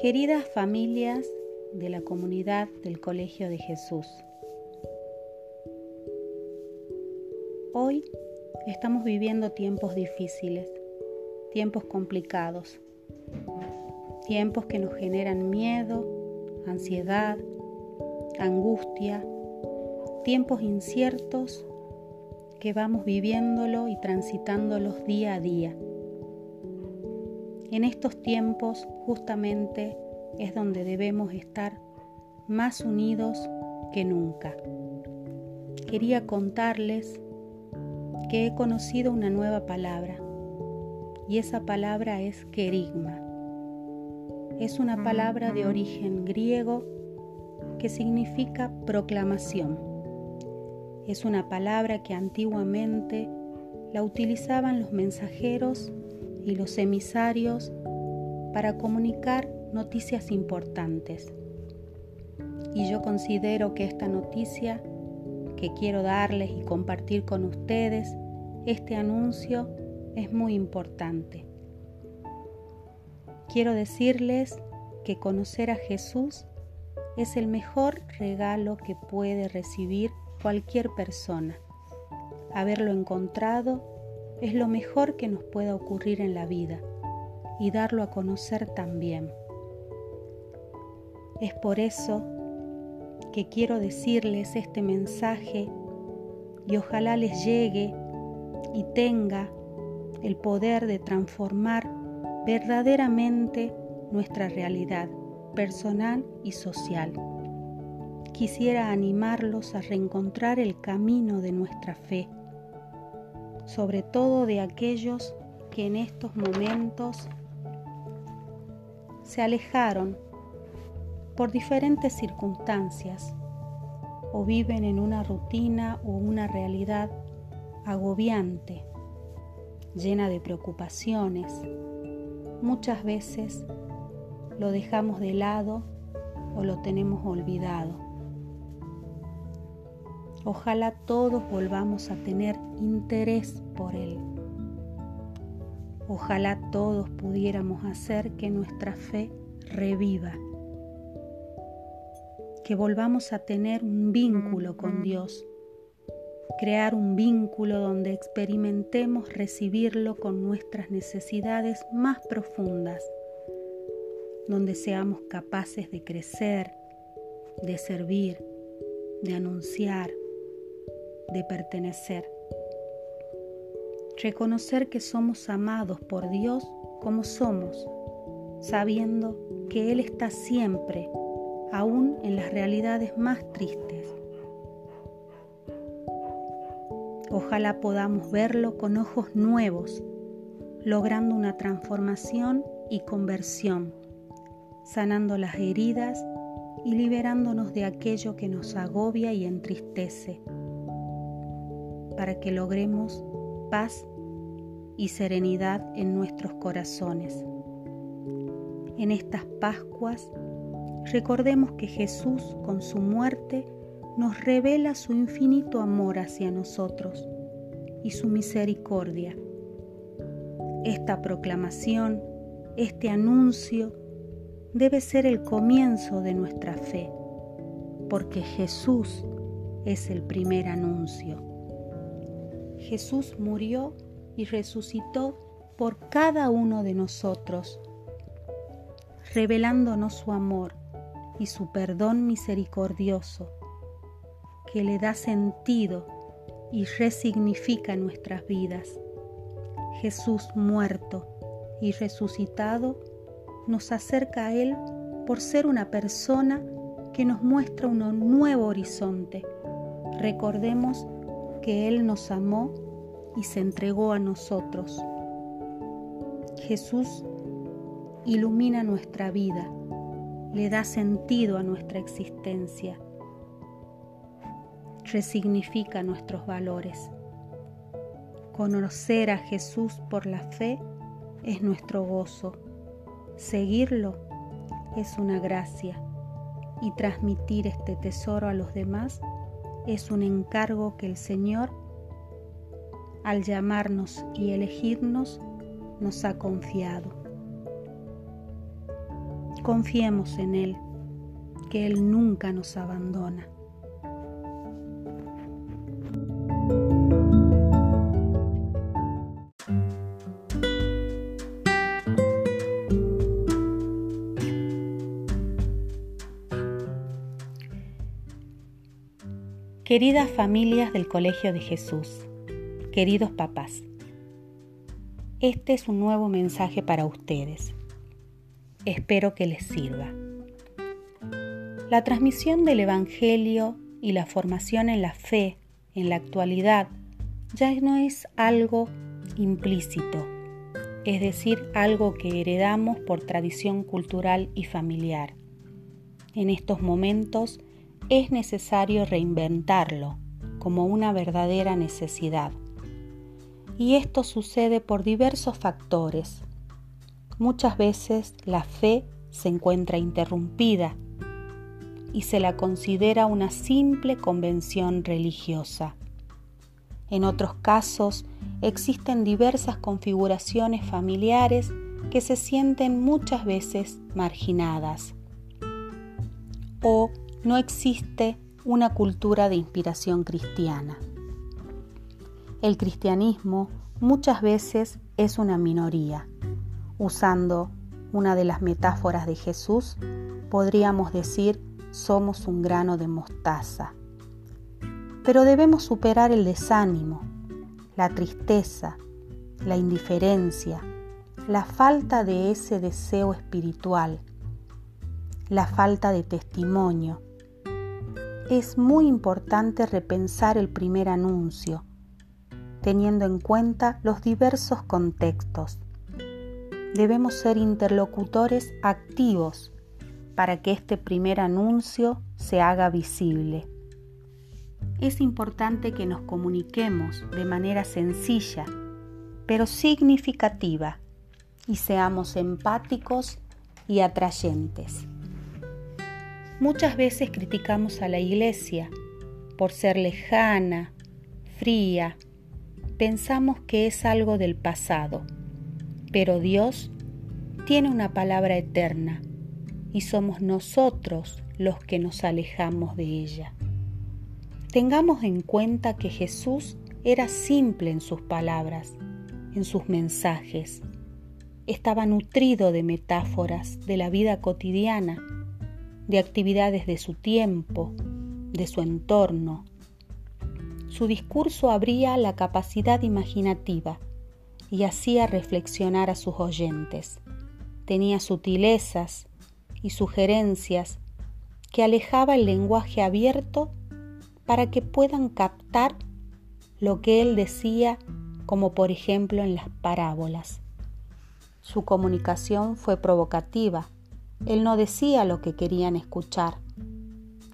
Queridas familias de la comunidad del Colegio de Jesús, hoy estamos viviendo tiempos difíciles, tiempos complicados, tiempos que nos generan miedo, ansiedad, angustia, tiempos inciertos que vamos viviéndolo y transitándolos día a día. En estos tiempos justamente es donde debemos estar más unidos que nunca. Quería contarles que he conocido una nueva palabra y esa palabra es querigma. Es una palabra de origen griego que significa proclamación. Es una palabra que antiguamente la utilizaban los mensajeros y los emisarios para comunicar noticias importantes. Y yo considero que esta noticia que quiero darles y compartir con ustedes, este anuncio es muy importante. Quiero decirles que conocer a Jesús es el mejor regalo que puede recibir cualquier persona. Haberlo encontrado es lo mejor que nos pueda ocurrir en la vida y darlo a conocer también. Es por eso que quiero decirles este mensaje y ojalá les llegue y tenga el poder de transformar verdaderamente nuestra realidad personal y social. Quisiera animarlos a reencontrar el camino de nuestra fe, sobre todo de aquellos que en estos momentos se alejaron por diferentes circunstancias o viven en una rutina o una realidad agobiante, llena de preocupaciones. Muchas veces lo dejamos de lado o lo tenemos olvidado. Ojalá todos volvamos a tener interés por Él. Ojalá todos pudiéramos hacer que nuestra fe reviva, que volvamos a tener un vínculo con Dios, crear un vínculo donde experimentemos recibirlo con nuestras necesidades más profundas. Donde seamos capaces de crecer, de servir, de anunciar, de pertenecer. Reconocer que somos amados por Dios como somos, sabiendo que Él está siempre, aún en las realidades más tristes. Ojalá podamos verlo con ojos nuevos, logrando una transformación y conversión sanando las heridas y liberándonos de aquello que nos agobia y entristece, para que logremos paz y serenidad en nuestros corazones. En estas Pascuas, recordemos que Jesús con su muerte nos revela su infinito amor hacia nosotros y su misericordia. Esta proclamación, este anuncio, debe ser el comienzo de nuestra fe, porque Jesús es el primer anuncio. Jesús murió y resucitó por cada uno de nosotros, revelándonos su amor y su perdón misericordioso, que le da sentido y resignifica nuestras vidas. Jesús muerto y resucitado nos acerca a Él por ser una persona que nos muestra un nuevo horizonte. Recordemos que Él nos amó y se entregó a nosotros. Jesús ilumina nuestra vida, le da sentido a nuestra existencia, resignifica nuestros valores. Conocer a Jesús por la fe es nuestro gozo Seguirlo es una gracia y transmitir este tesoro a los demás es un encargo que el Señor, al llamarnos y elegirnos, nos ha confiado. Confiemos en Él, que Él nunca nos abandona. Queridas familias del Colegio de Jesús, queridos papás, este es un nuevo mensaje para ustedes. Espero que les sirva. La transmisión del Evangelio y la formación en la fe en la actualidad ya no es algo implícito, es decir, algo que heredamos por tradición cultural y familiar. En estos momentos es necesario reinventarlo como una verdadera necesidad. Y esto sucede por diversos factores. Muchas veces la fe se encuentra interrumpida y se la considera una simple convención religiosa. En otros casos existen diversas configuraciones familiares que se sienten muchas veces marginadas o no existe una cultura de inspiración cristiana. El cristianismo muchas veces es una minoría. Usando una de las metáforas de Jesús, podríamos decir somos un grano de mostaza. Pero debemos superar el desánimo, la tristeza, la indiferencia, la falta de ese deseo espiritual, la falta de testimonio, es muy importante repensar el primer anuncio, teniendo en cuenta los diversos contextos. Debemos ser interlocutores activos para que este primer anuncio se haga visible. Es importante que nos comuniquemos de manera sencilla, pero significativa, y seamos empáticos y atrayentes. Muchas veces criticamos a la iglesia por ser lejana, fría, pensamos que es algo del pasado, pero Dios tiene una palabra eterna y somos nosotros los que nos alejamos de ella. Tengamos en cuenta que Jesús era simple en sus palabras, en sus mensajes. Estaba nutrido de metáforas de la vida cotidiana de actividades de su tiempo, de su entorno. Su discurso abría la capacidad imaginativa y hacía reflexionar a sus oyentes. Tenía sutilezas y sugerencias que alejaba el lenguaje abierto para que puedan captar lo que él decía, como por ejemplo en las parábolas. Su comunicación fue provocativa, él no decía lo que querían escuchar,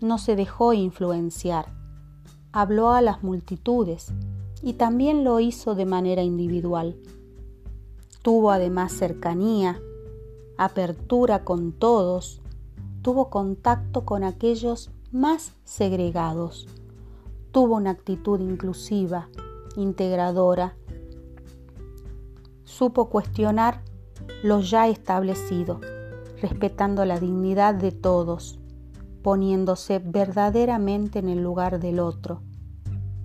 no se dejó influenciar, habló a las multitudes y también lo hizo de manera individual. Tuvo además cercanía, apertura con todos, tuvo contacto con aquellos más segregados, tuvo una actitud inclusiva, integradora, supo cuestionar lo ya establecido respetando la dignidad de todos, poniéndose verdaderamente en el lugar del otro.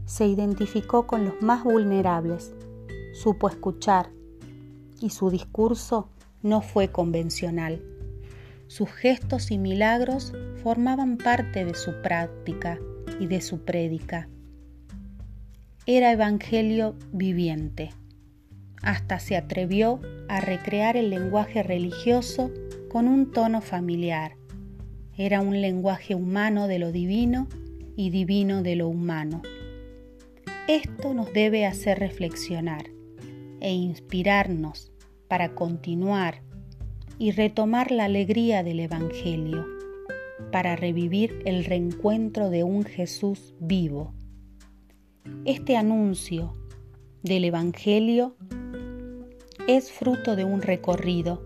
Se identificó con los más vulnerables, supo escuchar y su discurso no fue convencional. Sus gestos y milagros formaban parte de su práctica y de su prédica. Era evangelio viviente. Hasta se atrevió a recrear el lenguaje religioso con un tono familiar. Era un lenguaje humano de lo divino y divino de lo humano. Esto nos debe hacer reflexionar e inspirarnos para continuar y retomar la alegría del Evangelio, para revivir el reencuentro de un Jesús vivo. Este anuncio del Evangelio es fruto de un recorrido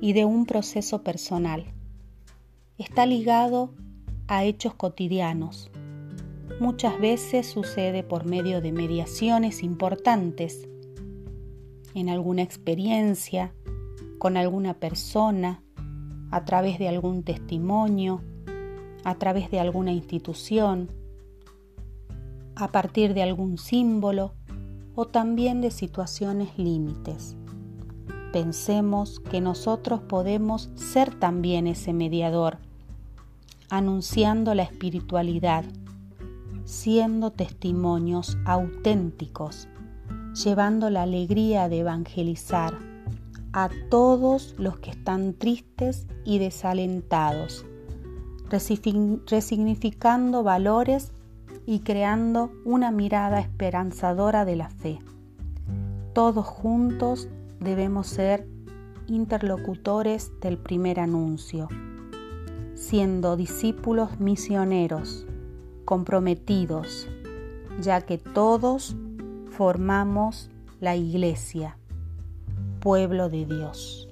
y de un proceso personal. Está ligado a hechos cotidianos. Muchas veces sucede por medio de mediaciones importantes, en alguna experiencia, con alguna persona, a través de algún testimonio, a través de alguna institución, a partir de algún símbolo o también de situaciones límites. Pensemos que nosotros podemos ser también ese mediador, anunciando la espiritualidad, siendo testimonios auténticos, llevando la alegría de evangelizar a todos los que están tristes y desalentados, resignificando valores y creando una mirada esperanzadora de la fe. Todos juntos debemos ser interlocutores del primer anuncio, siendo discípulos misioneros, comprometidos, ya que todos formamos la iglesia pueblo de Dios.